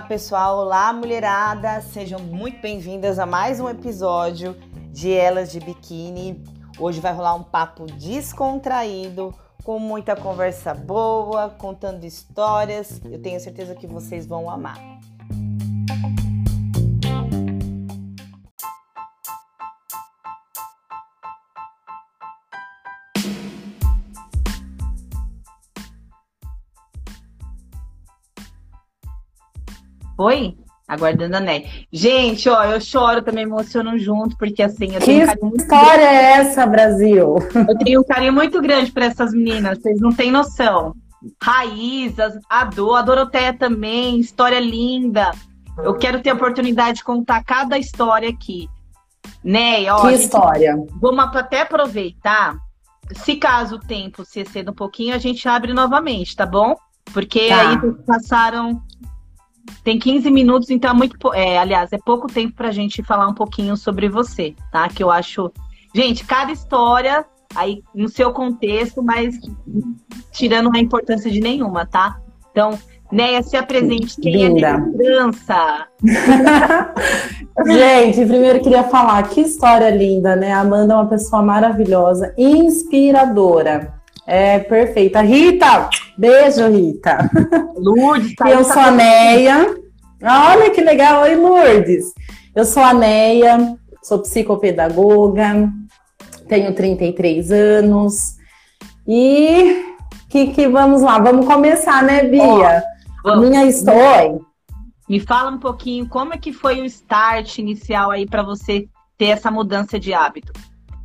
Olá, pessoal! Olá, mulherada! Sejam muito bem-vindas a mais um episódio de Elas de Biquíni. Hoje vai rolar um papo descontraído, com muita conversa boa, contando histórias. Eu tenho certeza que vocês vão amar. Oi? Aguardando a Né. Gente, ó, eu choro também, emociono junto, porque assim, eu tenho que um história grande. é essa, Brasil? Eu tenho um carinho muito grande para essas meninas, vocês não têm noção. Raízas, a Dor, a Doroteia também, história linda. Eu quero ter a oportunidade de contar cada história aqui. Né, ó, que história? Vamos até aproveitar. Se caso o tempo se exceda um pouquinho, a gente abre novamente, tá bom? Porque tá. aí passaram tem 15 minutos, então é muito. É, aliás, é pouco tempo para a gente falar um pouquinho sobre você, tá? Que eu acho. Gente, cada história aí no seu contexto, mas tirando a importância de nenhuma, tá? Então, Neia, se apresente. Quem Linda. é? Gente, primeiro queria falar que história linda, né? Amanda é uma pessoa maravilhosa, inspiradora. É perfeita. Rita, beijo, Rita. Lourdes, tá Eu sou a Neia. Olha que legal, oi, Lourdes. Eu sou a Neia, sou psicopedagoga, tenho 33 anos. E que, que vamos lá, vamos começar, né, Bia? Oh, Minha história. Me fala um pouquinho como é que foi o start inicial aí para você ter essa mudança de hábito.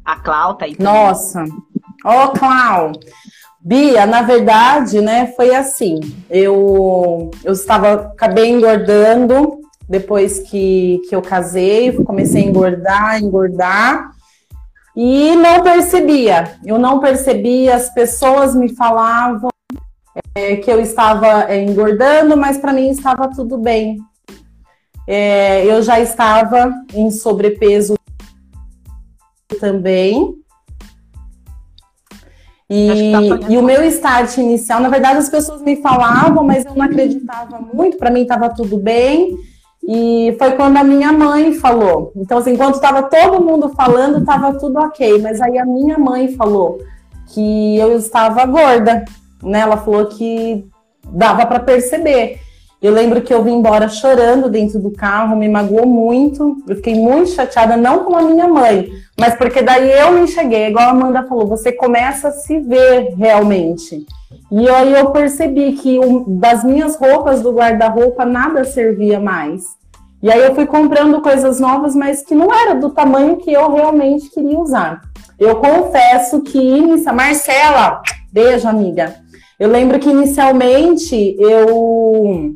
A Clau tá aí. Nossa, Ó, oh, Clau! Bia, na verdade, né, foi assim. Eu, eu estava, acabei engordando depois que, que eu casei, comecei a engordar, engordar, e não percebia. Eu não percebia, as pessoas me falavam é, que eu estava é, engordando, mas para mim estava tudo bem. É, eu já estava em sobrepeso também. E, tá e o meu start inicial, na verdade, as pessoas me falavam, mas eu não acreditava muito, para mim estava tudo bem. E foi quando a minha mãe falou. Então, assim, enquanto estava todo mundo falando, estava tudo ok. Mas aí a minha mãe falou que eu estava gorda, né? Ela falou que dava para perceber. Eu lembro que eu vim embora chorando dentro do carro, me magoou muito. Eu fiquei muito chateada, não com a minha mãe, mas porque daí eu me enxerguei, igual a Amanda falou, você começa a se ver realmente. E aí eu percebi que das minhas roupas do guarda-roupa nada servia mais. E aí eu fui comprando coisas novas, mas que não era do tamanho que eu realmente queria usar. Eu confesso que inicia... Marcela, beijo, amiga. Eu lembro que inicialmente eu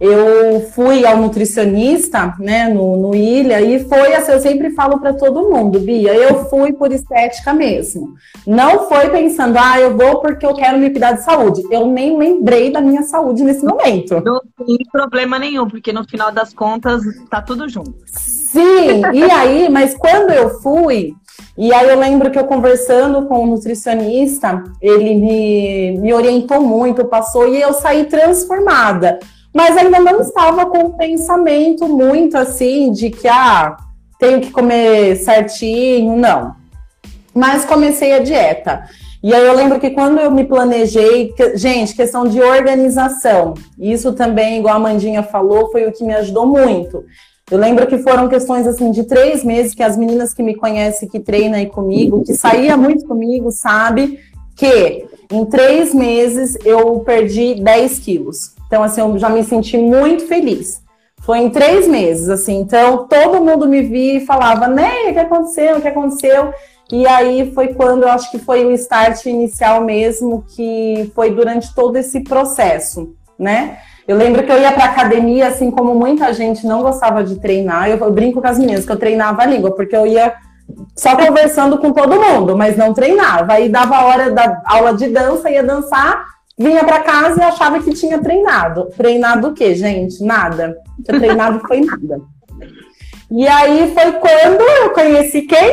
eu fui ao nutricionista, né, no, no Ilha, e foi assim, eu sempre falo para todo mundo, Bia, eu fui por estética mesmo. Não foi pensando, ah, eu vou porque eu quero me cuidar de saúde. Eu nem lembrei da minha saúde nesse momento. Não tem problema nenhum, porque no final das contas tá tudo junto. Sim, e aí, mas quando eu fui, e aí eu lembro que eu conversando com o nutricionista, ele me, me orientou muito, passou, e eu saí transformada mas ainda não estava com o pensamento muito assim de que ah, tenho que comer certinho, não. Mas comecei a dieta. E aí eu lembro que quando eu me planejei, que, gente, questão de organização, isso também, igual a Mandinha falou, foi o que me ajudou muito. Eu lembro que foram questões assim de três meses que as meninas que me conhecem, que treinam aí comigo, que saía muito comigo, sabe que em três meses eu perdi 10 quilos. Então, assim, eu já me senti muito feliz. Foi em três meses, assim. Então, todo mundo me via e falava, né, o que aconteceu? O que aconteceu? E aí foi quando eu acho que foi o start inicial mesmo, que foi durante todo esse processo, né? Eu lembro que eu ia para academia, assim como muita gente não gostava de treinar. Eu, eu brinco com as meninas que eu treinava a língua, porque eu ia só conversando com todo mundo, mas não treinava. Aí dava a hora da aula de dança, ia dançar, vinha para casa e achava que tinha treinado. Treinado o quê, gente? Nada. Tinha treinado foi nada. E aí foi quando eu conheci quem?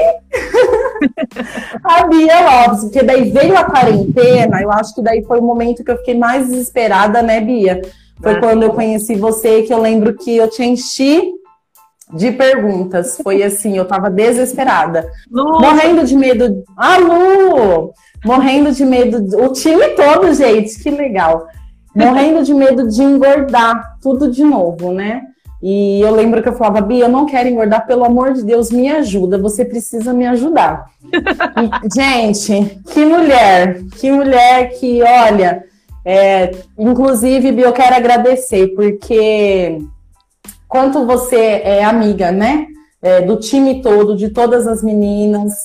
a Bia Lopes, porque daí veio a quarentena, eu acho que daí foi o momento que eu fiquei mais desesperada, né, Bia? Foi ah, quando eu conheci você que eu lembro que eu te enchi de perguntas. Foi assim, eu tava desesperada. Morrendo de medo. Ah, Lu! Morrendo de medo. O time todo, gente, que legal. Morrendo de medo de engordar tudo de novo, né? E eu lembro que eu falava, Bia, eu não quero engordar, pelo amor de Deus, me ajuda, você precisa me ajudar. e, gente, que mulher, que mulher que, olha, é, inclusive, Bia, eu quero agradecer, porque quanto você é amiga, né? É, do time todo, de todas as meninas.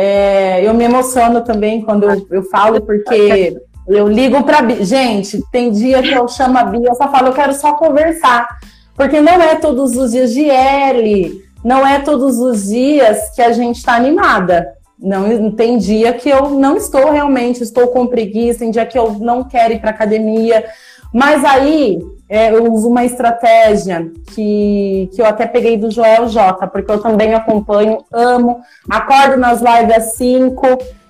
É, eu me emociono também quando eu, eu falo, porque eu ligo para. Gente, tem dia que eu chamo a Bia, eu só falo, eu quero só conversar. Porque não é todos os dias de L, não é todos os dias que a gente está animada. Não tem dia que eu não estou realmente, estou com preguiça, tem dia que eu não quero ir para academia. Mas aí é, eu uso uma estratégia que, que eu até peguei do Joel J, porque eu também acompanho, amo, acordo nas lives às 5.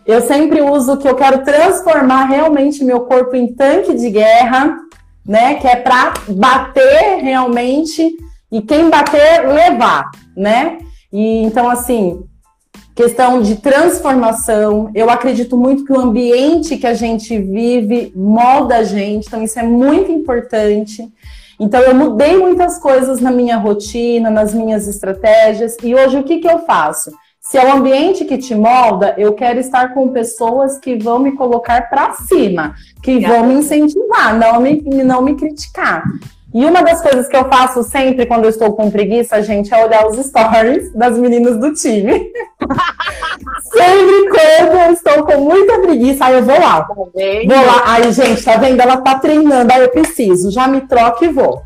Eu sempre uso que eu quero transformar realmente meu corpo em tanque de guerra né? Que é para bater realmente e quem bater levar, né? E então assim, questão de transformação, eu acredito muito que o ambiente que a gente vive molda a gente, então isso é muito importante. Então eu mudei muitas coisas na minha rotina, nas minhas estratégias e hoje o que que eu faço? Se é o ambiente que te molda, eu quero estar com pessoas que vão me colocar para cima, que vão me incentivar, não me, não me criticar. E uma das coisas que eu faço sempre quando eu estou com preguiça, gente, é olhar os stories das meninas do time. sempre quando eu estou com muita preguiça, aí eu vou lá. Tá vou lá. Aí, gente, tá vendo? Ela tá treinando, aí eu preciso. Já me troco e vou.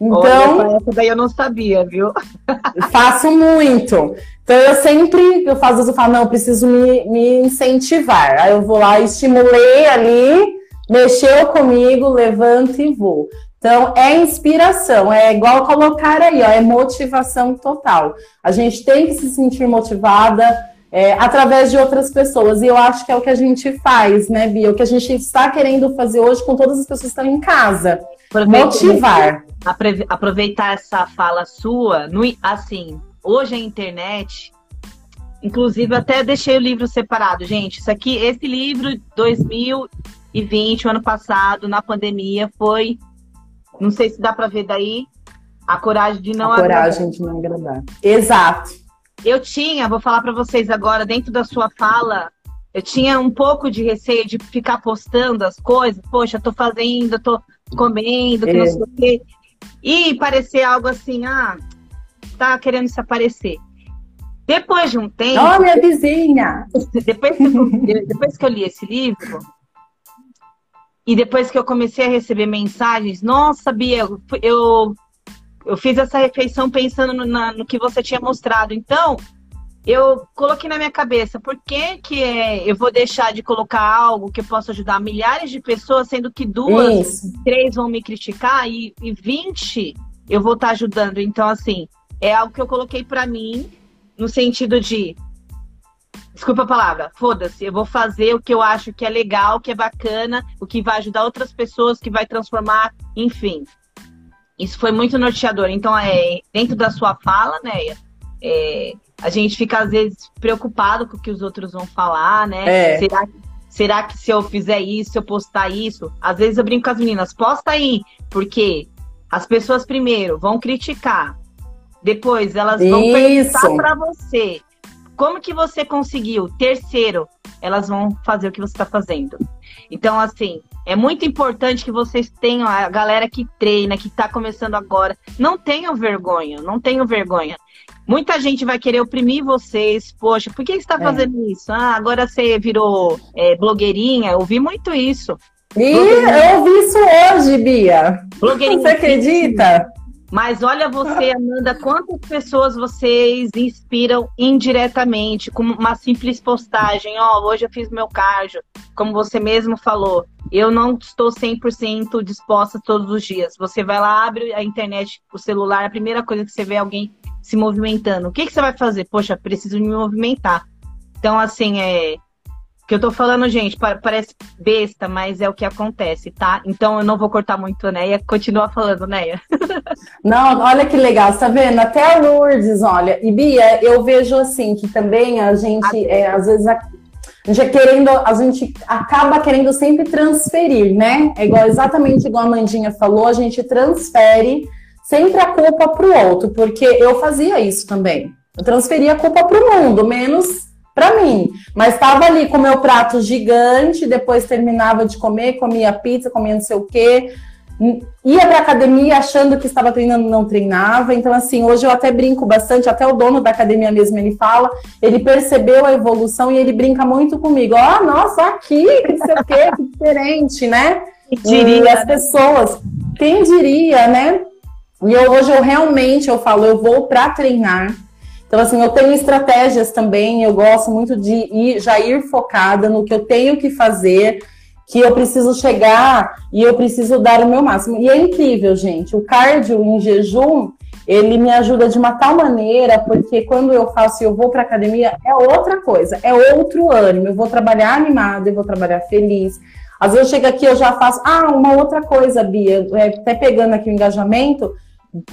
Então, Olha, essa daí eu não sabia, viu? faço muito. Então eu sempre eu faço eu falo, não, eu preciso me, me incentivar. Aí eu vou lá, estimulei ali, mexeu comigo, levanto e vou. Então é inspiração, é igual colocar aí, ó, é motivação total. A gente tem que se sentir motivada é, através de outras pessoas. E eu acho que é o que a gente faz, né, Bia? O que a gente está querendo fazer hoje com todas as pessoas que estão em casa. Motivar. Aproveitar essa fala sua, no, assim, hoje a internet, inclusive até deixei o livro separado, gente. Isso aqui, esse livro 2020, o ano passado, na pandemia, foi, não sei se dá para ver daí, a coragem de não a coragem de não agradar. Exato. Eu tinha, vou falar para vocês agora, dentro da sua fala, eu tinha um pouco de receio de ficar postando as coisas. Poxa, tô fazendo, tô comendo, que é. não sei o quê. E parecer algo assim, ah, tá querendo se aparecer. Depois de um tempo. Ó, minha vizinha! Depois que, eu, depois que eu li esse livro, e depois que eu comecei a receber mensagens, nossa, Bia, eu, eu fiz essa refeição pensando no, na, no que você tinha mostrado. Então, eu coloquei na minha cabeça, por que, que é, eu vou deixar de colocar algo que eu possa ajudar milhares de pessoas, sendo que duas, Isso. três vão me criticar e, e 20 eu vou estar ajudando. Então, assim, é algo que eu coloquei para mim no sentido de desculpa a palavra, foda-se, eu vou fazer o que eu acho que é legal, que é bacana, o que vai ajudar outras pessoas, que vai transformar, enfim. Isso foi muito norteador. Então, é, dentro da sua fala, né, é, a gente fica às vezes preocupado com o que os outros vão falar, né? É. Será, será que se eu fizer isso, se eu postar isso? Às vezes eu brinco com as meninas, posta aí, porque as pessoas primeiro vão criticar, depois, elas vão Isso. perguntar para você como que você conseguiu. Terceiro, elas vão fazer o que você está fazendo. Então, assim, é muito importante que vocês tenham, a galera que treina, que está começando agora, não tenham vergonha, não tenham vergonha. Muita gente vai querer oprimir vocês. Poxa, por que você está é. fazendo isso? Ah, agora você virou é, blogueirinha. Eu ouvi muito isso. Ih, eu ouvi isso hoje, Bia. Blogueirinha. Você acredita? Mas olha você, Amanda, quantas pessoas vocês inspiram indiretamente com uma simples postagem. Ó, oh, hoje eu fiz meu cardio, como você mesmo falou. Eu não estou 100% disposta todos os dias. Você vai lá, abre a internet, o celular, a primeira coisa que você vê é alguém se movimentando. O que, que você vai fazer? Poxa, preciso me movimentar. Então, assim, é que eu tô falando, gente, parece besta, mas é o que acontece, tá? Então eu não vou cortar muito, Neia. Continua falando, Neia. Não, olha que legal, tá vendo? Até a Lourdes, olha. E Bia, eu vejo assim que também a gente, é, às vezes, a, a gente é querendo, a gente acaba querendo sempre transferir, né? É igual, exatamente igual a Mandinha falou, a gente transfere sempre a culpa pro outro, porque eu fazia isso também. Eu transferia a culpa pro mundo, menos para mim. Mas estava ali com meu prato gigante, depois terminava de comer, comia pizza, comia não sei o quê. Ia para academia achando que estava treinando, não treinava. Então, assim, hoje eu até brinco bastante, até o dono da academia mesmo ele fala, ele percebeu a evolução e ele brinca muito comigo. Ó, oh, nossa, aqui, não sei o quê, que diferente, né? Diria. E as pessoas, quem diria, né? E eu, hoje eu realmente eu falo, eu vou para treinar então, assim, eu tenho estratégias também, eu gosto muito de ir, já ir focada no que eu tenho que fazer, que eu preciso chegar e eu preciso dar o meu máximo. E é incrível, gente. O cardio em jejum, ele me ajuda de uma tal maneira, porque quando eu faço e eu vou para academia, é outra coisa, é outro ânimo. Eu vou trabalhar animada, eu vou trabalhar feliz. Às vezes eu chego aqui, eu já faço, ah, uma outra coisa, Bia, é, até pegando aqui o engajamento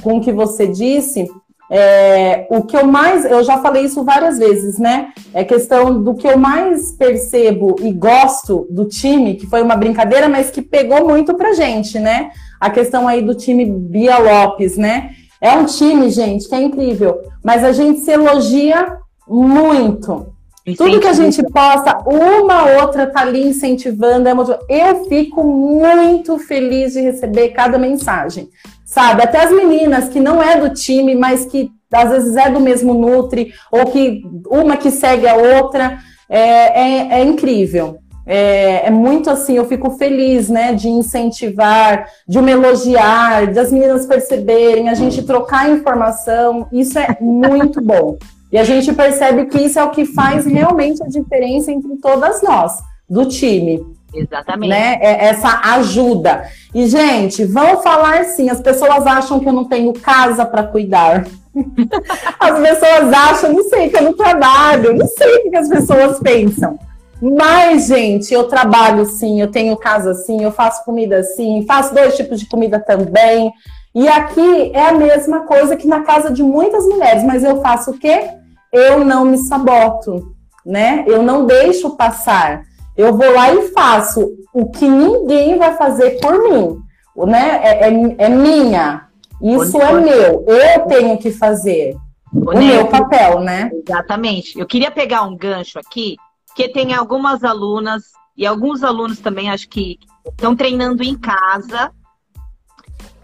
com o que você disse, é, o que eu mais, eu já falei isso várias vezes, né? É questão do que eu mais percebo e gosto do time, que foi uma brincadeira, mas que pegou muito pra gente, né? A questão aí do time Bia Lopes, né? É um time, gente, que é incrível, mas a gente se elogia muito. Tudo que a gente posta, uma outra tá ali incentivando, é eu fico muito feliz de receber cada mensagem sabe? Até as meninas que não é do time, mas que às vezes é do mesmo Nutri, ou que uma que segue a outra, é, é, é incrível. É, é, muito assim, eu fico feliz, né, de incentivar, de me elogiar, das meninas perceberem, a gente trocar informação, isso é muito bom. E a gente percebe que isso é o que faz realmente a diferença entre todas nós, do time. Exatamente. Né? É essa ajuda. E, gente, vão falar sim. As pessoas acham que eu não tenho casa para cuidar. As pessoas acham, não sei, que eu não trabalho, não sei o que as pessoas pensam. Mas, gente, eu trabalho sim, eu tenho casa sim, eu faço comida sim, faço dois tipos de comida também. E aqui é a mesma coisa que na casa de muitas mulheres, mas eu faço o quê? Eu não me saboto, né? Eu não deixo passar. Eu vou lá e faço o que ninguém vai fazer por mim, né? É, é, é minha. Isso é meu. Eu tenho que fazer o meu papel, né? Exatamente. Eu queria pegar um gancho aqui, porque tem algumas alunas e alguns alunos também, acho que estão treinando em casa.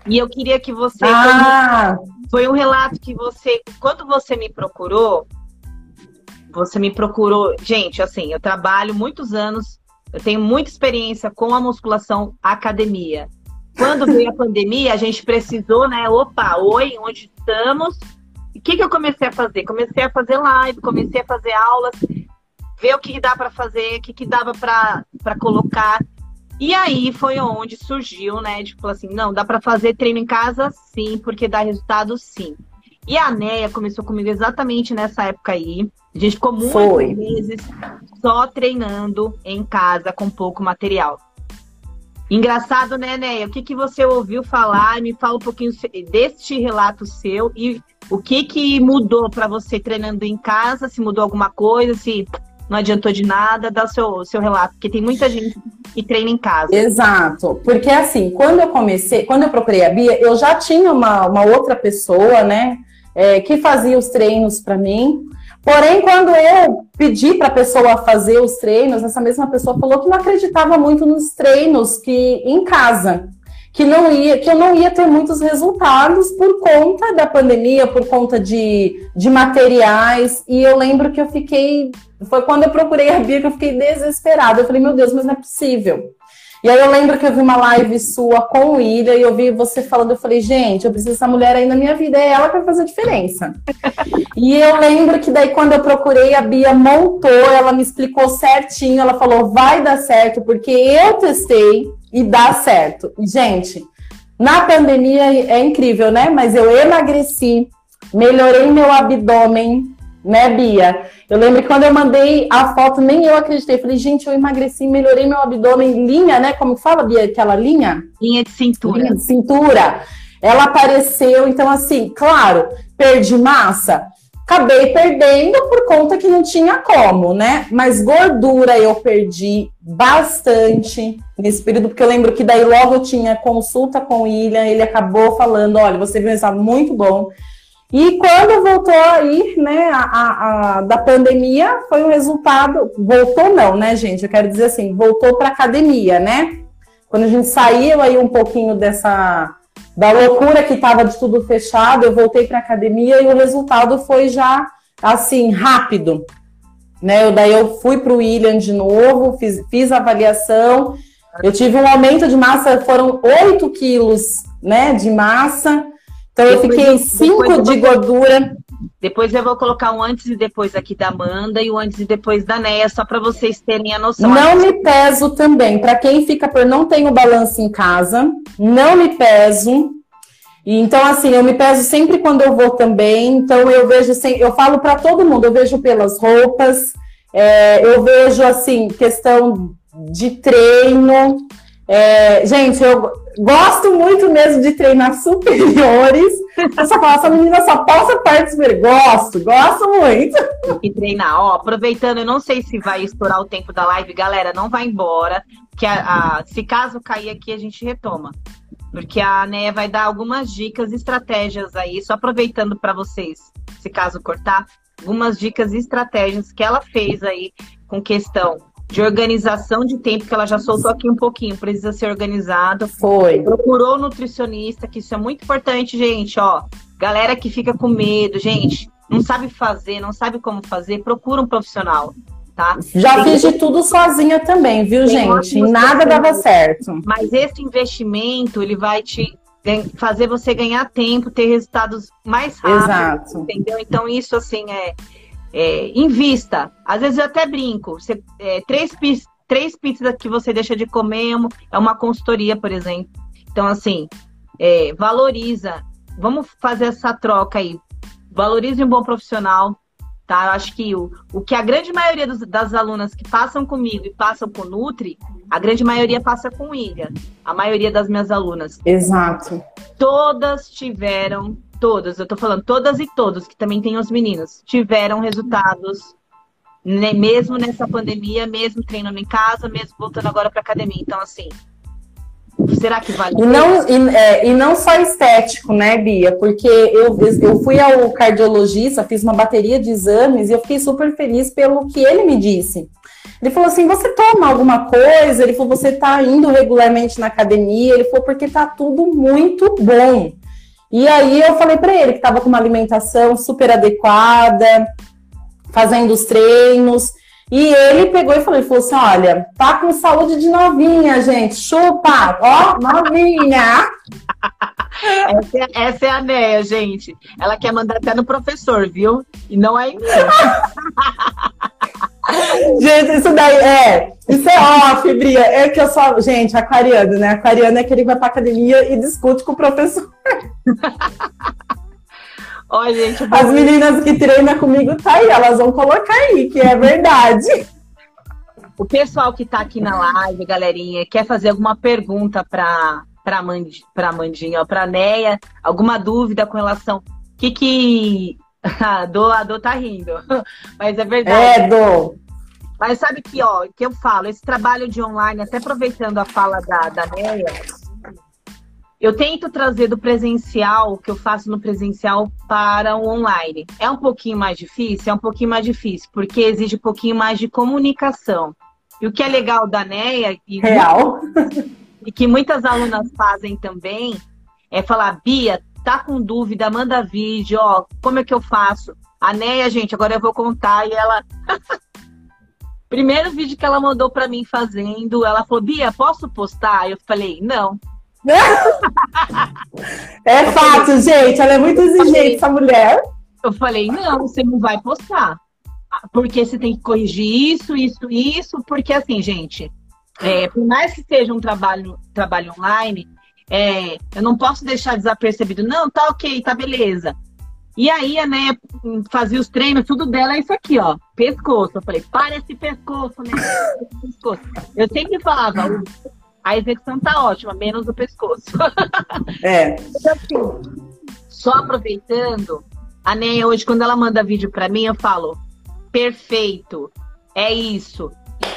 E eu queria que você. Ah. Foi um relato que você, quando você me procurou, você me procurou. Gente, assim, eu trabalho muitos anos, eu tenho muita experiência com a musculação academia. Quando veio a pandemia, a gente precisou, né? Opa, oi, onde estamos? o que, que eu comecei a fazer? Comecei a fazer live, comecei a fazer aulas, ver o que, que dá para fazer, o que, que dava para colocar. E aí foi onde surgiu, né? De falar assim, não, dá para fazer treino em casa, sim, porque dá resultado, sim. E a Neia começou comigo exatamente nessa época aí. A gente ficou muitos Foi. meses só treinando em casa com pouco material. Engraçado, né, Neia? O que, que você ouviu falar? Me fala um pouquinho deste relato seu e o que, que mudou para você treinando em casa? Se mudou alguma coisa? Se não adiantou de nada? Dá o seu, seu relato, porque tem muita gente que treina em casa. Exato, porque assim, quando eu comecei, quando eu procurei a Bia, eu já tinha uma, uma outra pessoa, né, é, que fazia os treinos para mim. Porém, quando eu pedi para a pessoa fazer os treinos, essa mesma pessoa falou que não acreditava muito nos treinos que em casa, que não ia, que eu não ia ter muitos resultados por conta da pandemia, por conta de, de materiais. E eu lembro que eu fiquei, foi quando eu procurei a Bia que eu fiquei desesperada. Eu falei, meu Deus, mas não é possível. E aí eu lembro que eu vi uma live sua com o William e eu vi você falando, eu falei, gente, eu preciso dessa mulher aí na minha vida, é ela que vai fazer a diferença. e eu lembro que daí quando eu procurei, a Bia montou, ela me explicou certinho, ela falou, vai dar certo, porque eu testei e dá certo. E, gente, na pandemia é incrível, né? Mas eu emagreci, melhorei meu abdômen, né, Bia? Eu lembro que quando eu mandei a foto, nem eu acreditei. Falei, gente, eu emagreci, melhorei meu abdômen, linha, né? Como fala, Bia, aquela linha? Linha de cintura. Linha de cintura. Ela apareceu, então, assim, claro, perdi massa. Acabei perdendo por conta que não tinha como, né? Mas gordura eu perdi bastante nesse período, porque eu lembro que daí logo eu tinha consulta com o William, ele acabou falando: olha, você viu um resultado muito bom. E quando voltou aí, né, a, a, a, da pandemia, foi o resultado. Voltou, não, né, gente? Eu quero dizer assim, voltou para academia, né? Quando a gente saiu aí um pouquinho dessa da loucura que estava de tudo fechado, eu voltei para academia e o resultado foi já assim rápido, né? Eu, daí eu fui para o William de novo, fiz, fiz avaliação, eu tive um aumento de massa, foram 8 quilos, né, de massa. Então eu fiquei 5 de gordura. Depois eu vou colocar um antes e depois aqui da Amanda e o antes e depois da Neia, só para vocês terem a noção. Não me peso também. Para quem fica por não tenho balanço em casa, não me peso. Então, assim, eu me peso sempre quando eu vou também. Então, eu vejo, assim, eu falo para todo mundo, eu vejo pelas roupas, é, eu vejo, assim, questão de treino. É, gente, eu gosto muito mesmo de treinar superiores. Falo, essa menina só possa participar. Gosto, gosto muito. Que treinar. Ó, aproveitando, eu não sei se vai estourar o tempo da live, galera, não vai embora. Que a, a, se caso cair aqui, a gente retoma. Porque a Né vai dar algumas dicas, estratégias aí, só aproveitando para vocês, se caso cortar, algumas dicas e estratégias que ela fez aí com questão de organização de tempo, que ela já soltou aqui um pouquinho, precisa ser organizado. Foi. Procurou nutricionista, que isso é muito importante, gente, ó. Galera que fica com medo, gente, não sabe fazer, não sabe como fazer, procura um profissional. Tá? Já Tem fiz de tudo sozinha também, viu, gente? Nada dava certo. Mas esse investimento, ele vai te fazer você ganhar tempo, ter resultados mais rápidos. Exato. Entendeu? Então, isso, assim, é, é, invista. Às vezes eu até brinco. Você, é, três, três pizzas que você deixa de comer é uma consultoria, por exemplo. Então, assim, é, valoriza. Vamos fazer essa troca aí. Valorize um bom profissional, tá? Eu acho que o, o que a grande maioria dos, das alunas que passam comigo e passam com o Nutri, a grande maioria passa com o Ilha. A maioria das minhas alunas. Exato. Todas tiveram todas, eu tô falando todas e todos, que também tem os meninos, tiveram resultados, né, mesmo nessa pandemia, mesmo treinando em casa, mesmo voltando agora pra academia. Então, assim, será que vale? E não, e, é, e não só estético, né, Bia? Porque eu, eu fui ao cardiologista, fiz uma bateria de exames e eu fiquei super feliz pelo que ele me disse. Ele falou assim: você toma alguma coisa? Ele falou: você tá indo regularmente na academia? Ele falou: porque tá tudo muito bom. E aí eu falei para ele que estava com uma alimentação super adequada, fazendo os treinos. E ele pegou e falou, ele falou assim: olha, tá com saúde de novinha, gente. Chupa! Ó, novinha! Essa é, essa é a Néia, gente. Ela quer mandar até no professor, viu? E não é em mim. Gente, isso daí é. Isso é off, Bria. É que eu sou. Gente, aquariano, né? Aquariano é aquele que vai pra academia e discute com o professor. Olha, gente. As meninas que treinam comigo tá aí, elas vão colocar aí, que é verdade. O pessoal que tá aqui na live, galerinha, quer fazer alguma pergunta para para Mand, pra Mandinha, para Neia, alguma dúvida com relação que que a Dô, a Dô tá rindo. Mas é verdade. É, Dô. Mas sabe que, ó, que eu falo, esse trabalho de online, até aproveitando a fala da, da Neia, eu tento trazer do presencial, o que eu faço no presencial, para o online. É um pouquinho mais difícil? É um pouquinho mais difícil, porque exige um pouquinho mais de comunicação. E o que é legal da NEA, e, Real. e que muitas alunas fazem também, é falar, Bia, tá com dúvida, manda vídeo, ó, como é que eu faço? A Neia, gente, agora eu vou contar, e ela... Primeiro vídeo que ela mandou para mim fazendo, ela falou, Bia, posso postar? Eu falei, não. é fato, gente. Ela é muito exigente, falei, essa mulher. Eu falei, não, você não vai postar. Porque você tem que corrigir isso, isso, isso. Porque assim, gente, é, por mais que seja um trabalho, trabalho online, é, eu não posso deixar desapercebido. Não, tá ok, tá beleza. E aí a Neia fazia os treinos, tudo dela é isso aqui, ó. Pescoço. Eu falei, para esse pescoço, né? pescoço. Eu sempre falava, a execução tá ótima, menos o pescoço. É. Então, assim, só aproveitando, a Neia hoje, quando ela manda vídeo para mim, eu falo, perfeito, é isso.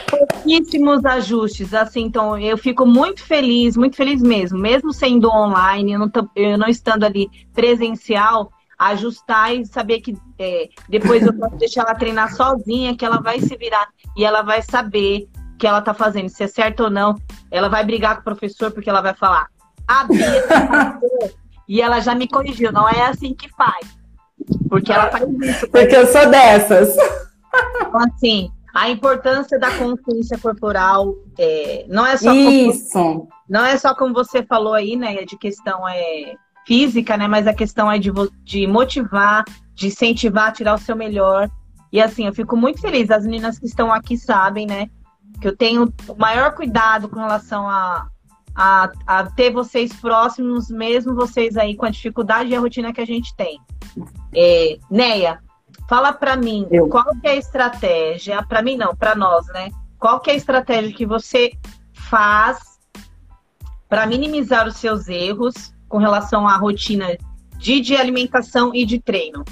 Pouquíssimos ajustes, assim, então eu fico muito feliz, muito feliz mesmo, mesmo sendo online, eu não, tô, eu não estando ali presencial, ajustar e saber que é, depois eu posso deixar ela treinar sozinha, que ela vai se virar e ela vai saber que ela tá fazendo, se é certo ou não. Ela vai brigar com o professor porque ela vai falar, a Bia e ela já me corrigiu, não é assim que faz. Porque ela faz isso. Porque eu sou dessas. Então, assim, a importância da consciência corporal é, não é só isso. Como, não é só como você falou aí, né, de questão é física, né? Mas a questão é de, de motivar, de incentivar, tirar o seu melhor. E assim, eu fico muito feliz. As meninas que estão aqui sabem, né? Que eu tenho o maior cuidado com relação a, a, a ter vocês próximos, mesmo vocês aí com a dificuldade e a rotina que a gente tem. É, Neia, fala para mim eu. qual que é a estratégia, para mim não, para nós, né? Qual que é a estratégia que você faz para minimizar os seus erros com relação à rotina de, de alimentação e de treino?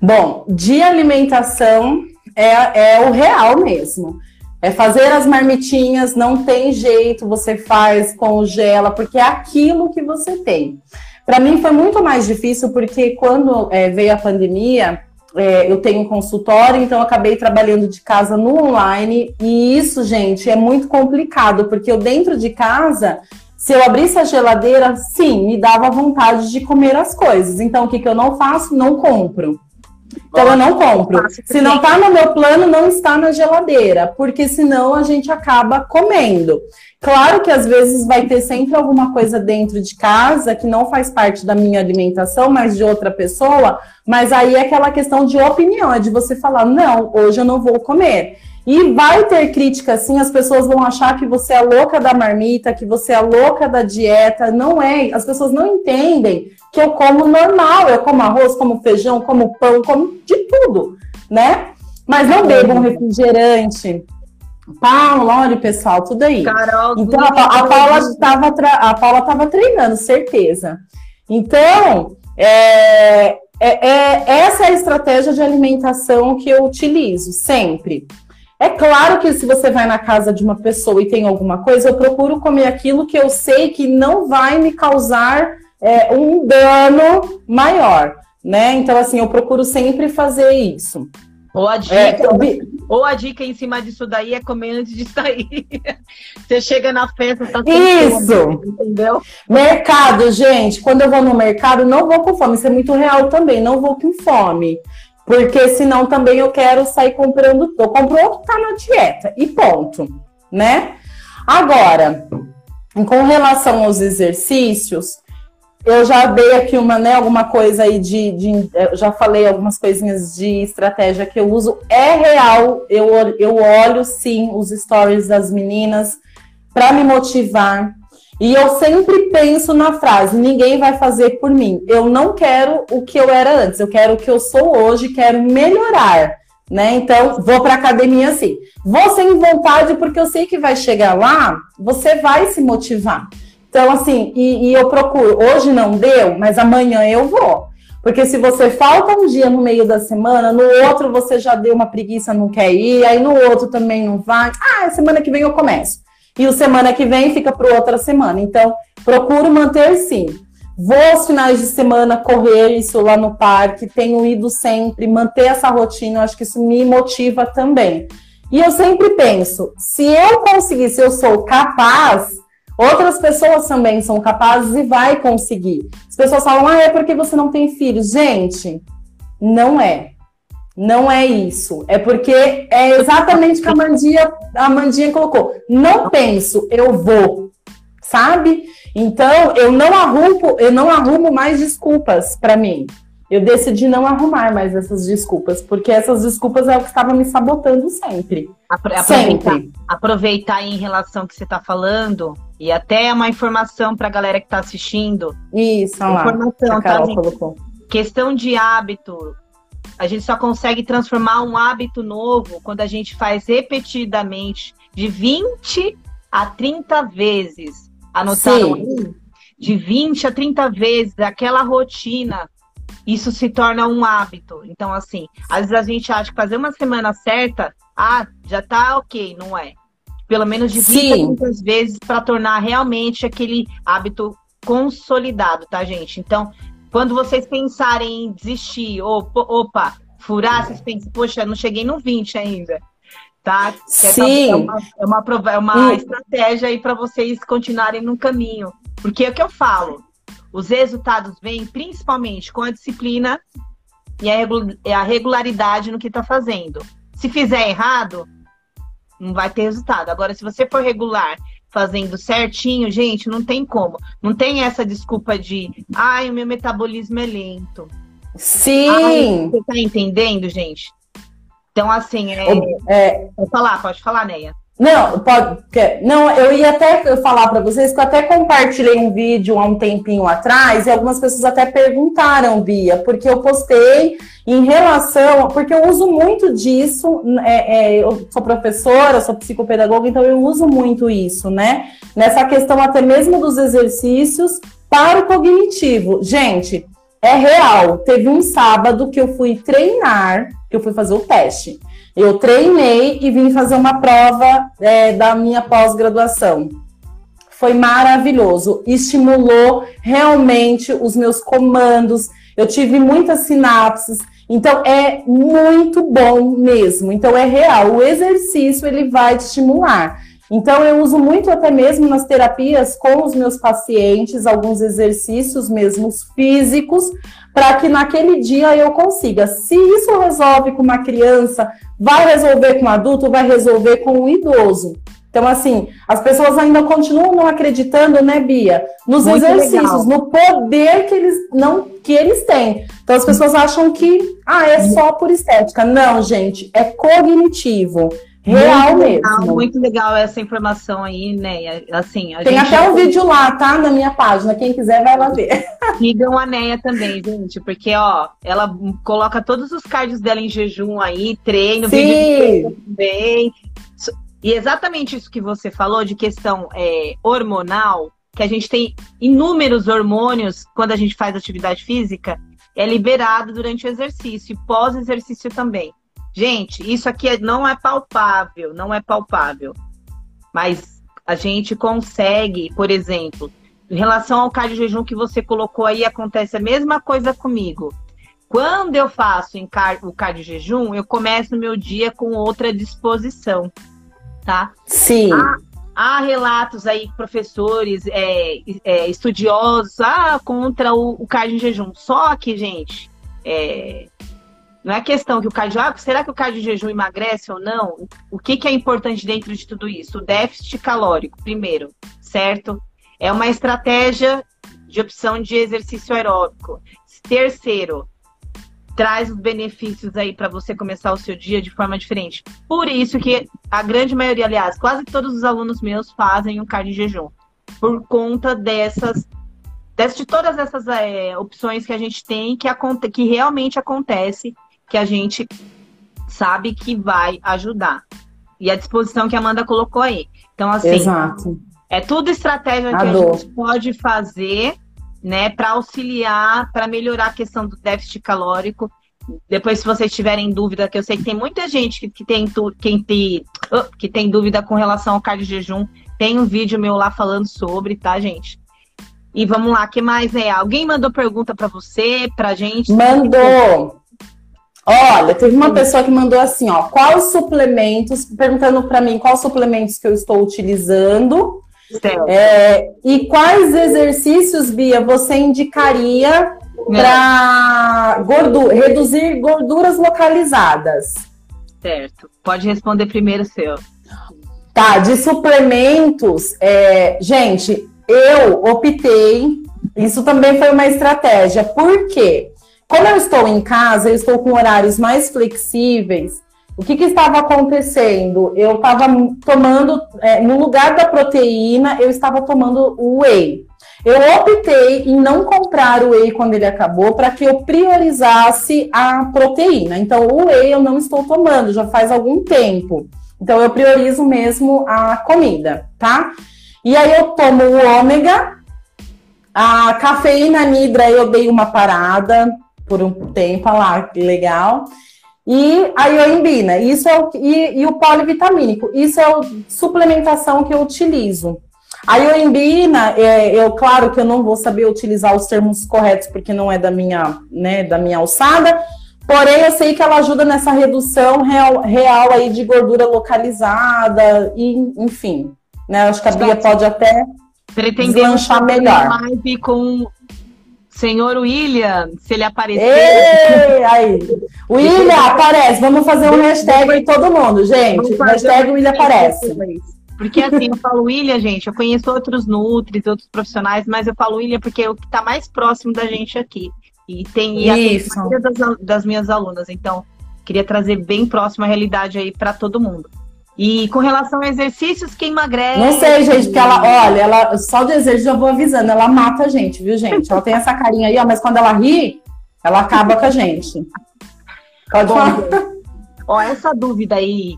Bom, de alimentação é, é o real mesmo. É fazer as marmitinhas, não tem jeito, você faz, congela, porque é aquilo que você tem. Para mim foi muito mais difícil, porque quando é, veio a pandemia, é, eu tenho um consultório, então acabei trabalhando de casa no online, e isso, gente, é muito complicado, porque eu dentro de casa se eu abrisse a geladeira, sim, me dava vontade de comer as coisas. Então, o que, que eu não faço? Não compro. Então, eu não compro. Se não está no meu plano, não está na geladeira, porque senão a gente acaba comendo. Claro que às vezes vai ter sempre alguma coisa dentro de casa que não faz parte da minha alimentação, mas de outra pessoa, mas aí é aquela questão de opinião, é de você falar: não, hoje eu não vou comer. E vai ter crítica, sim, as pessoas vão achar que você é louca da marmita, que você é louca da dieta. Não é. As pessoas não entendem que eu como normal. Eu como arroz, como feijão, como pão, como de tudo, né? Mas não bebam refrigerante. Paulo, olha, pessoal, tudo aí. Carol, então, a, a Paula estava a Paula estava treinando, certeza. Então, é, é, é, essa é a estratégia de alimentação que eu utilizo sempre. É claro que se você vai na casa de uma pessoa e tem alguma coisa, eu procuro comer aquilo que eu sei que não vai me causar é, um dano maior, né? Então, assim, eu procuro sempre fazer isso. Ou a dica, é, ou a dica em cima disso daí é comer antes de sair. Você chega na festa, tá Isso! Fome, entendeu? Mercado, gente, quando eu vou no mercado, não vou com fome. Isso é muito real também, não vou com fome. Porque senão também eu quero sair comprando, eu compro outro que tá na dieta e ponto, né? Agora, com relação aos exercícios, eu já dei aqui uma, né, alguma coisa aí de, de já falei algumas coisinhas de estratégia que eu uso. É real, eu, eu olho sim os stories das meninas para me motivar, e eu sempre penso na frase: ninguém vai fazer por mim. Eu não quero o que eu era antes, eu quero o que eu sou hoje, quero melhorar. Né? Então, vou para academia assim. Vou sem vontade, porque eu sei que vai chegar lá, você vai se motivar. Então, assim, e, e eu procuro. Hoje não deu, mas amanhã eu vou. Porque se você falta um dia no meio da semana, no outro você já deu uma preguiça, não quer ir, aí no outro também não vai. Ah, semana que vem eu começo e o semana que vem fica para outra semana. Então, procuro manter sim. Vou aos finais de semana correr isso lá no parque, tenho ido sempre, manter essa rotina, acho que isso me motiva também. E eu sempre penso, se eu conseguir, se eu sou capaz, outras pessoas também são capazes e vai conseguir. As pessoas falam, ah, é porque você não tem filhos. Gente, não é. Não é isso. É porque é exatamente o que a Mandinha, a Mandinha colocou. Não penso, eu vou. Sabe? Então, eu não arrumo, eu não arrumo mais desculpas para mim. Eu decidi não arrumar mais essas desculpas, porque essas desculpas é o que estava me sabotando sempre. Aproveitar, sempre. aproveitar em relação ao que você está falando, e até uma informação para a galera que está assistindo. Isso, lá, informação, a Carol tá, colocou questão de hábito, a gente só consegue transformar um hábito novo quando a gente faz repetidamente, de 20 a 30 vezes. Anotaram aí? De 20 a 30 vezes, aquela rotina, isso se torna um hábito. Então, assim, às vezes a gente acha que fazer uma semana certa, ah, já tá ok, não é? Pelo menos de 20 Sim. a 30 vezes para tornar realmente aquele hábito consolidado, tá, gente? Então, quando vocês pensarem em desistir, opa, opa furar, vocês pensam, poxa, não cheguei no 20 ainda. Tá? É Sim. É uma, é uma, é uma hum. estratégia aí para vocês continuarem no caminho. Porque é o que eu falo, os resultados vêm principalmente com a disciplina e a regularidade no que está fazendo. Se fizer errado, não vai ter resultado. Agora, se você for regular fazendo certinho, gente, não tem como. Não tem essa desculpa de, ai, o meu metabolismo é lento. Sim! Ai, você tá entendendo, gente? Então, assim, é... é... Pode falar, pode falar, Neia. Não, pode. Não, eu ia até falar para vocês que eu até compartilhei um vídeo há um tempinho atrás e algumas pessoas até perguntaram, Bia, porque eu postei em relação. Porque eu uso muito disso. É, é, eu sou professora, sou psicopedagoga, então eu uso muito isso, né? Nessa questão até mesmo dos exercícios para o cognitivo. Gente, é real. Teve um sábado que eu fui treinar, que eu fui fazer o teste. Eu treinei e vim fazer uma prova é, da minha pós-graduação. Foi maravilhoso, estimulou realmente os meus comandos. Eu tive muitas sinapses, então é muito bom mesmo. Então é real. O exercício ele vai te estimular. Então eu uso muito até mesmo nas terapias com os meus pacientes alguns exercícios mesmo físicos para que naquele dia eu consiga. Se isso resolve com uma criança, vai resolver com um adulto, vai resolver com um idoso. Então, assim, as pessoas ainda continuam não acreditando, né, Bia? Nos Muito exercícios, legal. no poder que eles não que eles têm. Então as pessoas acham que ah, é só por estética. Não, gente, é cognitivo. Real muito mesmo. Legal, muito legal essa informação aí, né? Assim, Tem até um vídeo lá, tá? Na minha página. Quem quiser vai lá ver. Sigam a Neia também, gente, porque, ó, ela coloca todos os cards dela em jejum aí, treino, Sim. vídeo também. E exatamente isso que você falou de questão é, hormonal, que a gente tem inúmeros hormônios quando a gente faz atividade física, é liberado durante o exercício e pós-exercício também. Gente, isso aqui é, não é palpável, não é palpável. Mas a gente consegue, por exemplo, em relação ao cardio jejum que você colocou aí, acontece a mesma coisa comigo. Quando eu faço o cardio jejum, eu começo o meu dia com outra disposição, tá? Sim. Há, há relatos aí, professores, é, é, estudiosos, ah, contra o, o cardio jejum. Só que, gente, é, não é questão que o cardio, ah, será que o cardio jejum emagrece ou não? O que, que é importante dentro de tudo isso? O déficit calórico, primeiro, certo? É uma estratégia de opção de exercício aeróbico. Terceiro, traz os benefícios aí para você começar o seu dia de forma diferente. Por isso que a grande maioria, aliás, quase todos os alunos meus fazem o cardio jejum. Por conta dessas de todas essas é, opções que a gente tem que, que realmente acontece que a gente sabe que vai ajudar. E a disposição que a Amanda colocou aí. Então, assim, Exato. é tudo estratégia que a gente pode fazer, né, para auxiliar, para melhorar a questão do déficit calórico. Depois, se vocês tiverem dúvida, que eu sei que tem muita gente que, que, tem, quem tem, que tem dúvida com relação ao cardio jejum, tem um vídeo meu lá falando sobre, tá, gente? E vamos lá, que mais é? Alguém mandou pergunta para você, pra gente? Mandou. Olha, teve uma pessoa que mandou assim, ó, quais suplementos, perguntando para mim quais suplementos que eu estou utilizando é, e quais exercícios, Bia, você indicaria para gordura, reduzir gorduras localizadas? Certo. Pode responder primeiro seu. Tá, de suplementos, é, gente, eu optei, isso também foi uma estratégia, por quê? Como eu estou em casa, eu estou com horários mais flexíveis. O que, que estava acontecendo? Eu estava tomando, é, no lugar da proteína, eu estava tomando o whey. Eu optei em não comprar o whey quando ele acabou para que eu priorizasse a proteína. Então, o whey eu não estou tomando já faz algum tempo. Então, eu priorizo mesmo a comida, tá? E aí eu tomo o ômega, a cafeína nidra eu dei uma parada por um tempo, lá, legal. E a ioimbina, isso é o, e, e o polivitamínico, isso é a suplementação que eu utilizo. A ioimbina, é, eu claro que eu não vou saber utilizar os termos corretos porque não é da minha, né, da minha alçada, porém eu sei que ela ajuda nessa redução real, real aí de gordura localizada e enfim, né? Acho que a Bia pode até deslanchar melhor. Live com Senhor William, se ele aparecer. Ei, aí. William, aparece. Vamos fazer um hashtag aí todo mundo, gente. Hashtag William aparece. Porque assim, eu falo William, gente, eu conheço outros Nutris, outros profissionais, mas eu falo William porque é o que está mais próximo da gente aqui. E tem e Isso. a das, das minhas alunas. Então, queria trazer bem próximo a realidade aí para todo mundo. E com relação a exercícios, que emagrece. Não sei, gente, porque ela, olha, ela só de exercício já vou avisando, ela mata a gente, viu, gente? Ela tem essa carinha aí, ó, mas quando ela ri, ela acaba com a gente. Pode Bom, falar. Ó, essa dúvida aí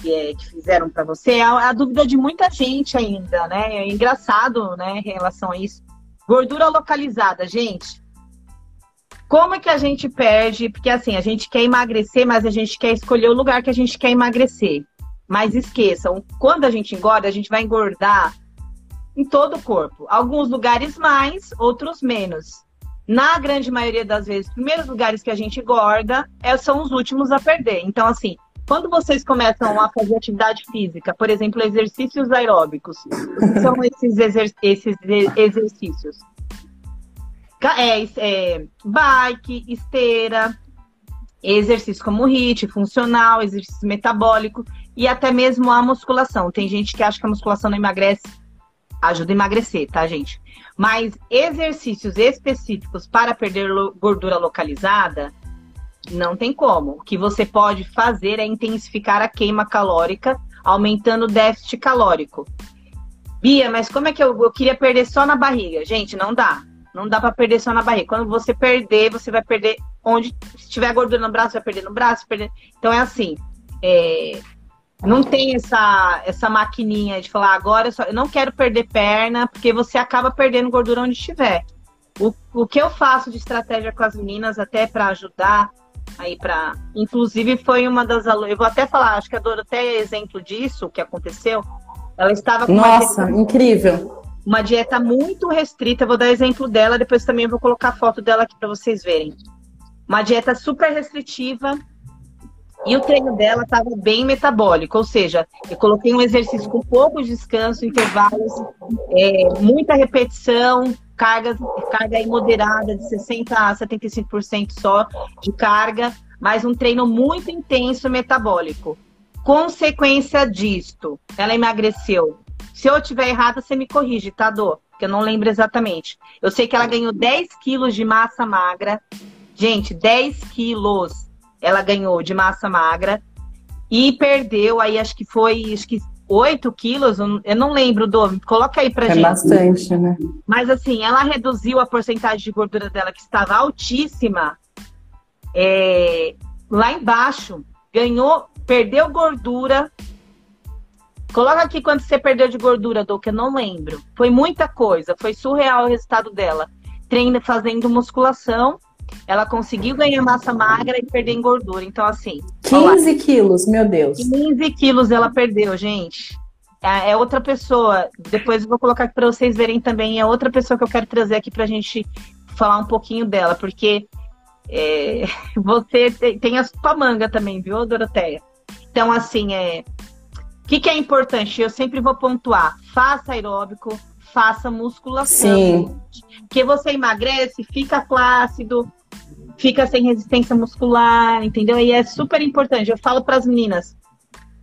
que, é, que fizeram para você é a, a, dúvida de muita gente ainda, né? É engraçado, né, em relação a isso. Gordura localizada, gente. Como é que a gente perde? Porque assim, a gente quer emagrecer, mas a gente quer escolher o lugar que a gente quer emagrecer. Mas esqueçam, quando a gente engorda, a gente vai engordar em todo o corpo. Alguns lugares mais, outros menos. Na grande maioria das vezes, os primeiros lugares que a gente engorda é, são os últimos a perder. Então, assim, quando vocês começam a fazer atividade física, por exemplo, exercícios aeróbicos, são esses, exer esses exercícios? É, é, bike, esteira, exercício como HIIT, funcional, exercício metabólico e até mesmo a musculação. Tem gente que acha que a musculação não emagrece, ajuda a emagrecer, tá, gente? Mas exercícios específicos para perder gordura localizada, não tem como. O que você pode fazer é intensificar a queima calórica, aumentando o déficit calórico. Bia, mas como é que eu, eu queria perder só na barriga? Gente, não dá. Não dá para perder só na barriga. Quando você perder, você vai perder onde se tiver gordura no braço, vai perder no braço, perder. Então é assim. É, não tem essa, essa maquininha de falar, agora eu, só, eu não quero perder perna, porque você acaba perdendo gordura onde estiver. O, o que eu faço de estratégia com as meninas, até para ajudar, aí para. Inclusive, foi uma das alunas. Eu vou até falar, acho que a Doroteia é exemplo disso, o que aconteceu. Ela estava com. Nossa, dieta, incrível! Uma dieta muito restrita. Eu vou dar exemplo dela, depois também vou colocar a foto dela aqui para vocês verem. Uma dieta super restritiva, e o treino dela estava bem metabólico, ou seja, eu coloquei um exercício com pouco descanso, intervalos, é, muita repetição, carga, carga moderada de 60% a 75% só de carga, mas um treino muito intenso metabólico. Consequência disto, ela emagreceu. Se eu estiver errada, você me corrige, tá, Dô? Que eu não lembro exatamente. Eu sei que ela ganhou 10 quilos de massa magra. Gente, 10 quilos ela ganhou de massa magra e perdeu aí, acho que foi, acho que 8 quilos, eu não lembro, do coloca aí pra é gente. É bastante, né? Mas assim, ela reduziu a porcentagem de gordura dela, que estava altíssima, é, lá embaixo, ganhou, perdeu gordura. Coloca aqui quanto você perdeu de gordura, Dô, que eu não lembro. Foi muita coisa, foi surreal o resultado dela. Treina fazendo musculação ela conseguiu ganhar massa magra e perder em gordura. Então, assim. 15 quilos, meu Deus. 15 quilos ela perdeu, gente. É, é outra pessoa. Depois eu vou colocar aqui para vocês verem também. É outra pessoa que eu quero trazer aqui para a gente falar um pouquinho dela, porque é, você tem a sua manga também, viu, Doroteia? Então, assim, é. O que, que é importante? Eu sempre vou pontuar: faça aeróbico, faça musculação. Sim. Porque você emagrece, fica flácido, fica sem resistência muscular, entendeu? E é super importante. Eu falo para as meninas,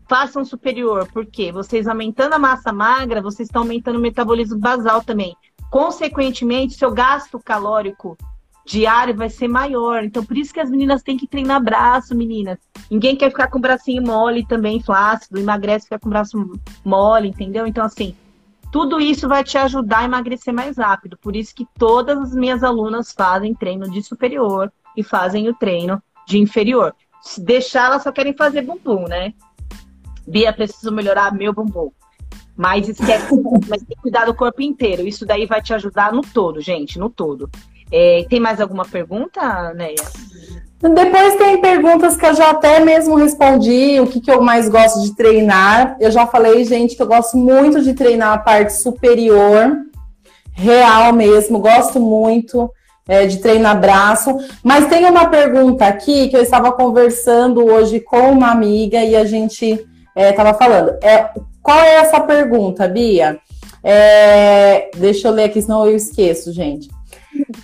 façam superior, porque vocês aumentando a massa magra, vocês estão aumentando o metabolismo basal também. Consequentemente, seu gasto calórico diário vai ser maior. Então, por isso que as meninas têm que treinar braço, meninas. Ninguém quer ficar com o bracinho mole também, flácido, emagrece, fica com o braço mole, entendeu? Então, assim, Tudo isso vai te ajudar a emagrecer mais rápido. Por isso que todas as minhas alunas fazem treino de superior e fazem o treino de inferior. Se deixar, elas só querem fazer bumbum, né? Bia, preciso melhorar meu bumbum. Mas esquece, mas tem que cuidar do corpo inteiro. Isso daí vai te ajudar no todo, gente, no todo. É, tem mais alguma pergunta, Neia? Depois tem perguntas que eu já até mesmo respondi, o que, que eu mais gosto de treinar. Eu já falei, gente, que eu gosto muito de treinar a parte superior, real mesmo, gosto muito é, de treinar braço. Mas tem uma pergunta aqui que eu estava conversando hoje com uma amiga e a gente estava é, falando. É, qual é essa pergunta, Bia? É, deixa eu ler aqui, senão eu esqueço, gente.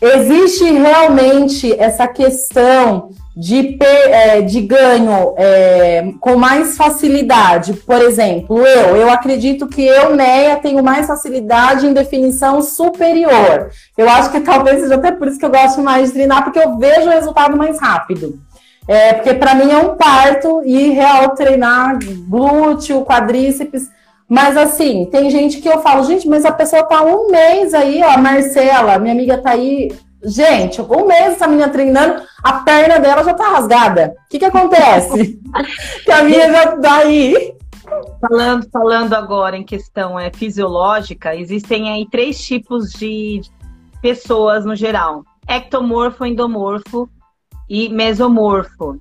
Existe realmente essa questão de, é, de ganho é, com mais facilidade? Por exemplo, eu, eu acredito que eu, Neia, tenho mais facilidade em definição superior. Eu acho que talvez seja até por isso que eu gosto mais de treinar, porque eu vejo o resultado mais rápido. É, porque para mim é um parto e real treinar glúteo, quadríceps mas assim, tem gente que eu falo, gente, mas a pessoa tá um mês aí, ó, a Marcela, minha amiga tá aí. Gente, um mês essa menina treinando, a perna dela já tá rasgada. O que que acontece? que a minha já tá aí. Falando, falando agora em questão é, fisiológica, existem aí três tipos de pessoas no geral: ectomorfo, endomorfo e mesomorfo.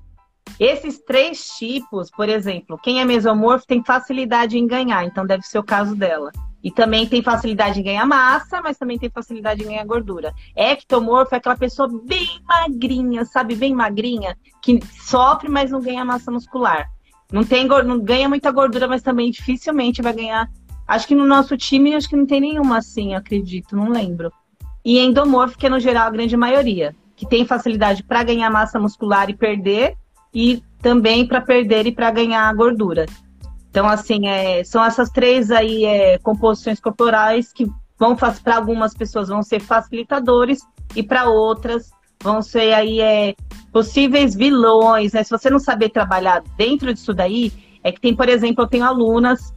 Esses três tipos, por exemplo, quem é mesomorfo tem facilidade em ganhar, então deve ser o caso dela. E também tem facilidade em ganhar massa, mas também tem facilidade em ganhar gordura. Ectomorfo é aquela pessoa bem magrinha, sabe? Bem magrinha, que sofre, mas não ganha massa muscular. Não, tem, não ganha muita gordura, mas também dificilmente vai ganhar. Acho que no nosso time, acho que não tem nenhuma assim, acredito, não lembro. E endomorfo, que é no geral a grande maioria, que tem facilidade para ganhar massa muscular e perder, e também para perder e para ganhar gordura. Então, assim, é, são essas três aí é, composições corporais que vão para algumas pessoas vão ser facilitadores e para outras vão ser aí é, possíveis vilões. Né? Se você não saber trabalhar dentro disso daí, é que tem, por exemplo, eu tenho alunas.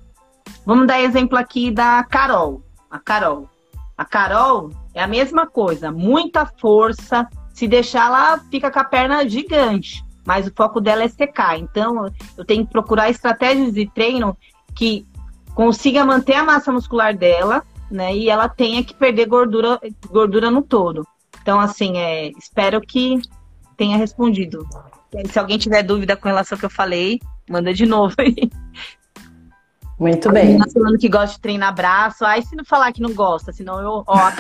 Vamos dar exemplo aqui da Carol. A Carol. A Carol é a mesma coisa, muita força. Se deixar, ela fica com a perna gigante mas o foco dela é secar. Então, eu tenho que procurar estratégias de treino que consiga manter a massa muscular dela, né? E ela tenha que perder gordura, gordura no todo. Então, assim, é, espero que tenha respondido. Se alguém tiver dúvida com relação ao que eu falei, manda de novo aí. Muito bem. falando que gosta de treinar braço. Aí se não falar que não gosta, senão eu. Ó, a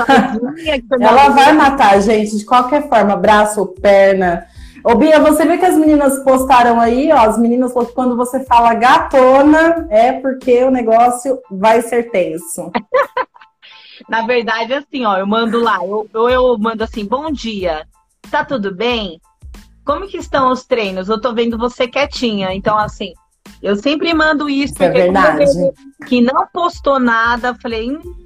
Ela vai matar, gente, de qualquer forma, braço, perna, Ô, Bia, você vê que as meninas postaram aí, ó, as meninas falaram que quando você fala gatona, é porque o negócio vai ser tenso. Na verdade, assim, ó, eu mando lá, ou eu, eu mando assim, bom dia, tá tudo bem? Como que estão os treinos? Eu tô vendo você quietinha, então assim, eu sempre mando isso, é verdade. que não postou nada, falei, hum,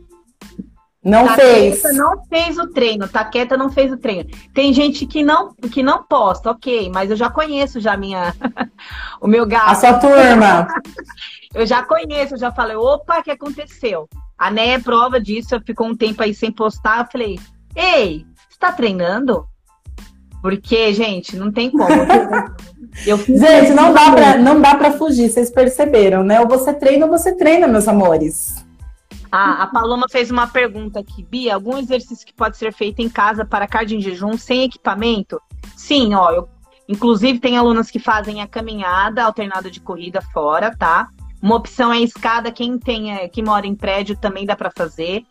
não Taqueta fez. não fez o treino. Taqueta não fez o treino. Tem gente que não, que não posta, ok, mas eu já conheço já minha, o meu gato. A sua turma. eu já conheço, eu já falei, opa, o que aconteceu? A Né é prova disso, eu ficou um tempo aí sem postar, eu falei, ei, você tá treinando? Porque, gente, não tem como. Eu gente, não dá, pra, não dá pra fugir, vocês perceberam, né? Ou você treina ou você treina, meus amores. Ah, a Paloma fez uma pergunta aqui. Bia, algum exercício que pode ser feito em casa para cardio em jejum sem equipamento? Sim, ó. Eu, inclusive, tem alunas que fazem a caminhada alternada de corrida fora, tá? Uma opção é a escada. Quem tem, é, que mora em prédio também dá para fazer.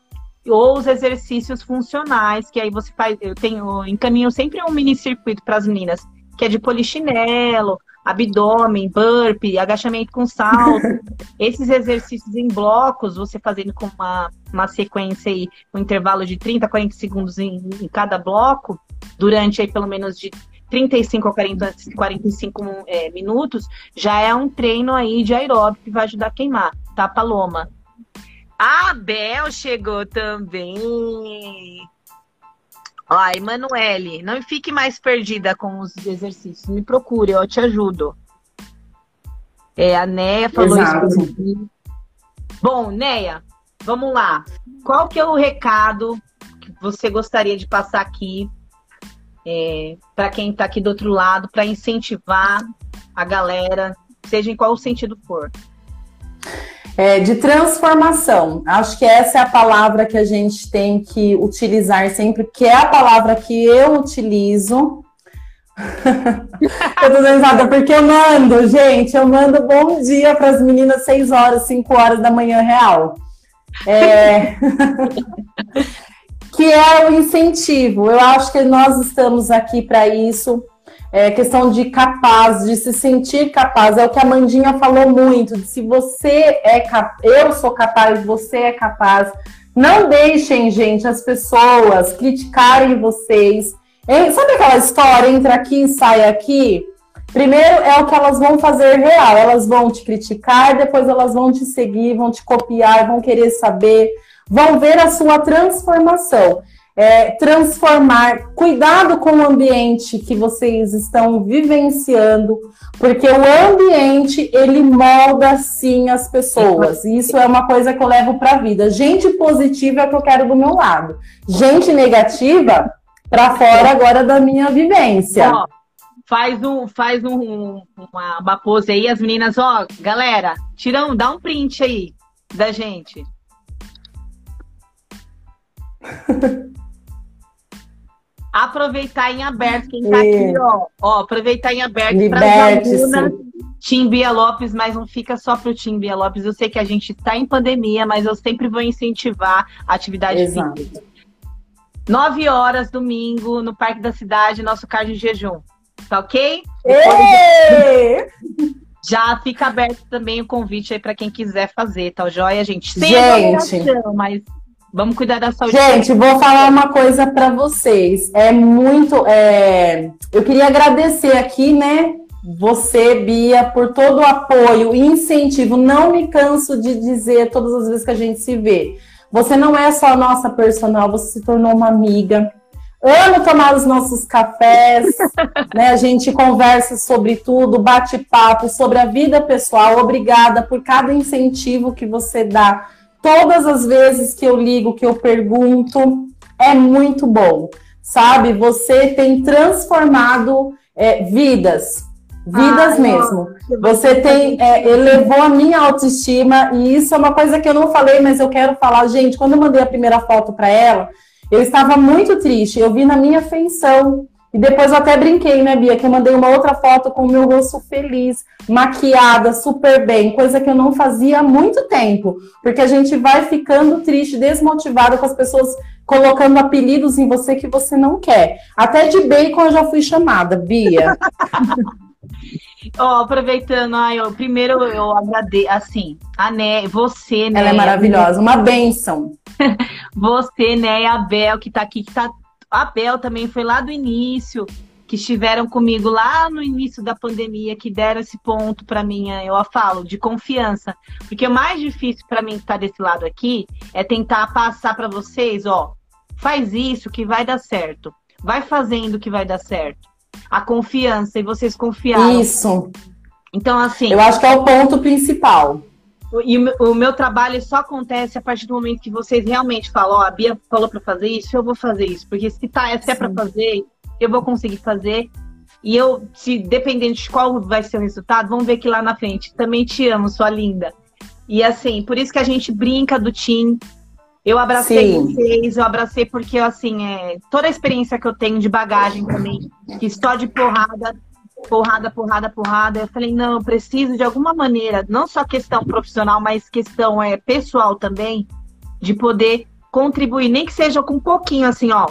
Ou os exercícios funcionais, que aí você faz. Eu tenho, encaminho sempre um mini circuito para as meninas, que é de polichinelo, abdômen, burpee, agachamento com salto. Esses exercícios em blocos, você fazendo com uma, uma sequência aí, um intervalo de 30 a 40 segundos em, em cada bloco, durante aí pelo menos de 35 a 40, 45 é, minutos, já é um treino aí de aeróbico que vai ajudar a queimar, tá, Paloma? A Bel chegou também. Ó, Emanuele, não fique mais perdida com os exercícios. Me procure, eu te ajudo. É, a Neia falou Exato. isso. Bom, Neia, vamos lá. Qual que é o recado que você gostaria de passar aqui é, para quem está aqui do outro lado, para incentivar a galera, seja em qual sentido for? É, de transformação. Acho que essa é a palavra que a gente tem que utilizar sempre, que é a palavra que eu utilizo. eu tô dando porque eu mando, gente, eu mando bom dia para as meninas 6 horas, 5 horas da manhã real. É... que é o incentivo. Eu acho que nós estamos aqui para isso. É questão de capaz, de se sentir capaz. É o que a Mandinha falou muito. De se você é capaz, eu sou capaz, você é capaz. Não deixem, gente, as pessoas criticarem vocês. Sabe aquela história, entra aqui e sai aqui? Primeiro é o que elas vão fazer real. Elas vão te criticar, depois elas vão te seguir, vão te copiar, vão querer saber, vão ver a sua transformação. É, transformar, cuidado com o ambiente que vocês estão vivenciando, porque o ambiente ele molda sim as pessoas. Isso é uma coisa que eu levo para a vida. Gente positiva é o que eu quero do meu lado. Gente negativa para fora agora da minha vivência. Faz um, faz um, uma, uma pose aí, as meninas, ó, galera, tira um, dá um print aí da gente. aproveitar em aberto, quem tá aqui, ó, ó, aproveitar em aberto para as alunas. Tim Bia Lopes, mas não fica só pro Tim Bia Lopes. Eu sei que a gente está em pandemia, mas eu sempre vou incentivar a atividade Exato. física. Nove horas, domingo, no Parque da Cidade, nosso cardio de jejum. Tá ok? Já fica aberto também o convite aí para quem quiser fazer, tá joia, gente? Sem gente, mas vamos cuidar da saúde. Gente, vou falar uma coisa para vocês. É muito. É... Eu queria agradecer aqui, né? Você, Bia, por todo o apoio e incentivo. Não me canso de dizer todas as vezes que a gente se vê. Você não é só a nossa personal, você se tornou uma amiga Amo tomar os nossos cafés, né? A gente conversa sobre tudo, bate papo sobre a vida pessoal. Obrigada por cada incentivo que você dá. Todas as vezes que eu ligo, que eu pergunto, é muito bom, sabe? Você tem transformado é, vidas, vidas ah, mesmo. Você tem é, elevou a minha autoestima e isso é uma coisa que eu não falei, mas eu quero falar, gente. Quando eu mandei a primeira foto para ela eu estava muito triste, eu vi na minha feição. E depois eu até brinquei, né, Bia? Que eu mandei uma outra foto com o meu rosto feliz, maquiada, super bem, coisa que eu não fazia há muito tempo. Porque a gente vai ficando triste, desmotivada com as pessoas colocando apelidos em você que você não quer. Até de bacon eu já fui chamada, Bia. Ó, oh, aproveitando, ai, eu, primeiro eu agradeço, assim, a Né, você, né? Ela é maravilhosa, uma benção. você, né, a Bel, que tá aqui, que tá. A Bel também foi lá do início, que estiveram comigo lá no início da pandemia, que deram esse ponto para mim, eu a falo, de confiança. Porque o mais difícil para mim estar desse lado aqui é tentar passar para vocês, ó, faz isso que vai dar certo. Vai fazendo que vai dar certo a confiança e vocês confiaram. Isso. Então, assim. Eu acho que é o ponto principal. E o meu trabalho só acontece a partir do momento que vocês realmente falam, ó, oh, a Bia falou para fazer isso, eu vou fazer isso. Porque se, tá, se é para fazer, eu vou conseguir fazer. E eu, se dependendo de qual vai ser o resultado, vamos ver que lá na frente. Também te amo, sua linda. E assim, por isso que a gente brinca do Tim, eu abracei Sim. vocês, eu abracei porque, assim, é, toda a experiência que eu tenho de bagagem também, que só de porrada, porrada, porrada, porrada, eu falei, não, eu preciso de alguma maneira, não só questão profissional, mas questão é, pessoal também, de poder contribuir, nem que seja com um pouquinho, assim, ó,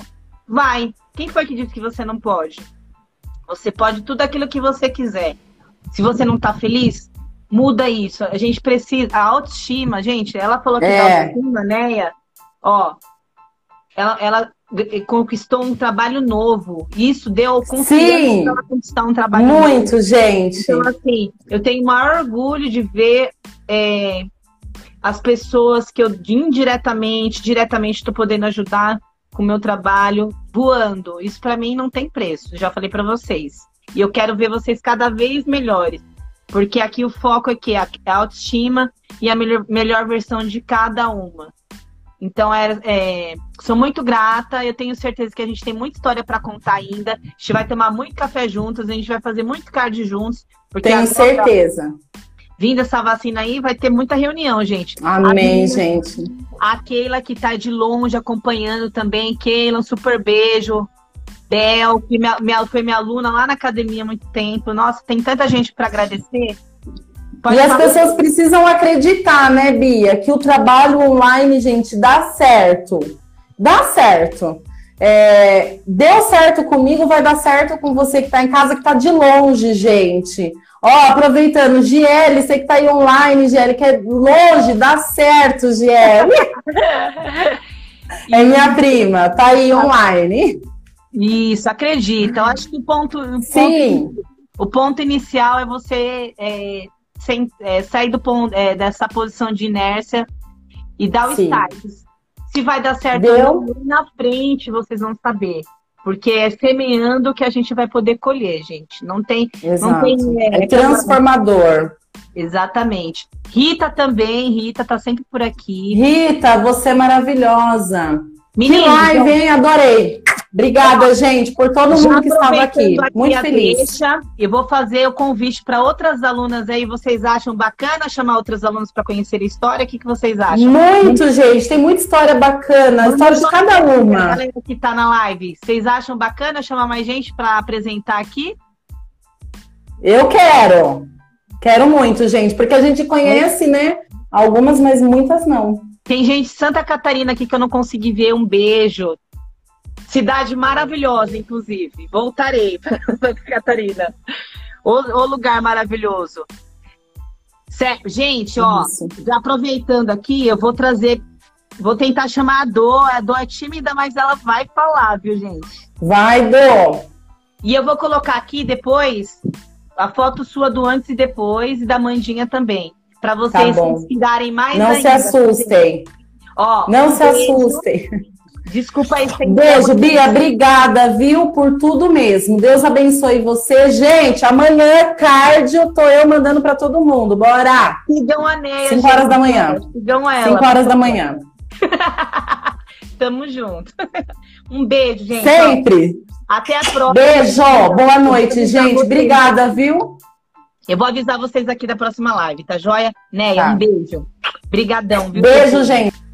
vai. Quem foi que disse que você não pode? Você pode tudo aquilo que você quiser. Se você não tá feliz, muda isso. A gente precisa. A autoestima, gente, ela falou que é. autoestima, né? Ó, ela, ela conquistou um trabalho novo. Isso deu confiança para ela conquistar um trabalho Muito, novo. gente. Então, assim, eu tenho o maior orgulho de ver é, as pessoas que eu indiretamente, diretamente estou podendo ajudar com o meu trabalho voando. Isso para mim não tem preço, já falei para vocês. E eu quero ver vocês cada vez melhores. Porque aqui o foco é que a autoestima e a melhor, melhor versão de cada uma. Então, é, é, sou muito grata. Eu tenho certeza que a gente tem muita história para contar ainda. A gente vai tomar muito café juntos, a gente vai fazer muito card juntos. Porque tenho certeza. Vindo essa vacina aí, vai ter muita reunião, gente. Amém, gente. A Keila, que tá de longe acompanhando também. Keila, um super beijo. Bel, que minha, minha, foi minha aluna lá na academia há muito tempo. Nossa, tem tanta gente para agradecer. Pode e as pessoas precisam acreditar, né, Bia, que o trabalho online, gente, dá certo. Dá certo. É, deu certo comigo, vai dar certo com você que está em casa, que está de longe, gente. Ó, aproveitando, Giele, você que está aí online, Giele, que é longe, dá certo, Giele. é minha prima, tá aí online. Isso, acredita. Eu acho que o ponto, o Sim. ponto, o ponto inicial é você é, sem, é, sair do ponto, é, dessa posição de inércia e dar o Sim. start. Se vai dar certo Deu? na frente, vocês vão saber. Porque é semeando que a gente vai poder colher, gente. Não tem. Exato. Não tem é, é transformador. Exatamente. Rita também, Rita tá sempre por aqui. Rita, você é maravilhosa. Menina, que live, hein? Adorei. Obrigada, gente, por todo mundo que estava aqui. aqui. Muito feliz. Deixa, eu vou fazer o convite para outras alunas aí. Vocês acham bacana chamar outras alunas para conhecer a história? O que, que vocês acham? Muito, gente. Tem muita história bacana. Vamos história de cada uma. Galera que está na live. Vocês acham bacana chamar mais gente para apresentar aqui? Eu quero. Quero muito, gente, porque a gente conhece, né? Algumas, mas muitas não. Tem gente de Santa Catarina aqui que eu não consegui ver. Um beijo. Cidade maravilhosa, inclusive. Voltarei para Santa Catarina. O, o, lugar maravilhoso. Certo. Gente, ó, já aproveitando aqui, eu vou trazer. Vou tentar chamar a Dô. A Dô é tímida, mas ela vai falar, viu, gente? Vai, Dô! E eu vou colocar aqui depois a foto sua do antes e depois e da Mandinha também. Para tá vocês tá se inspirarem mais Não ainda. se assustem. Ó, Não se beijo. assustem. Desculpa aí. Beijo, Bia. Obrigada, viu, por tudo mesmo. Deus abençoe você. Gente, amanhã, cardio, tô eu mandando para todo mundo. Bora! Sigam a Neia. 5 horas da manhã. Sigam ela. 5 horas da manhã. Tamo junto. Um beijo, gente. Sempre. Até a próxima. Beijo. Boa noite, gente. Obrigada, viu? Eu vou avisar vocês aqui da próxima live, tá joia? Neia, tá. um beijo. Obrigadão, viu? Beijo, gente.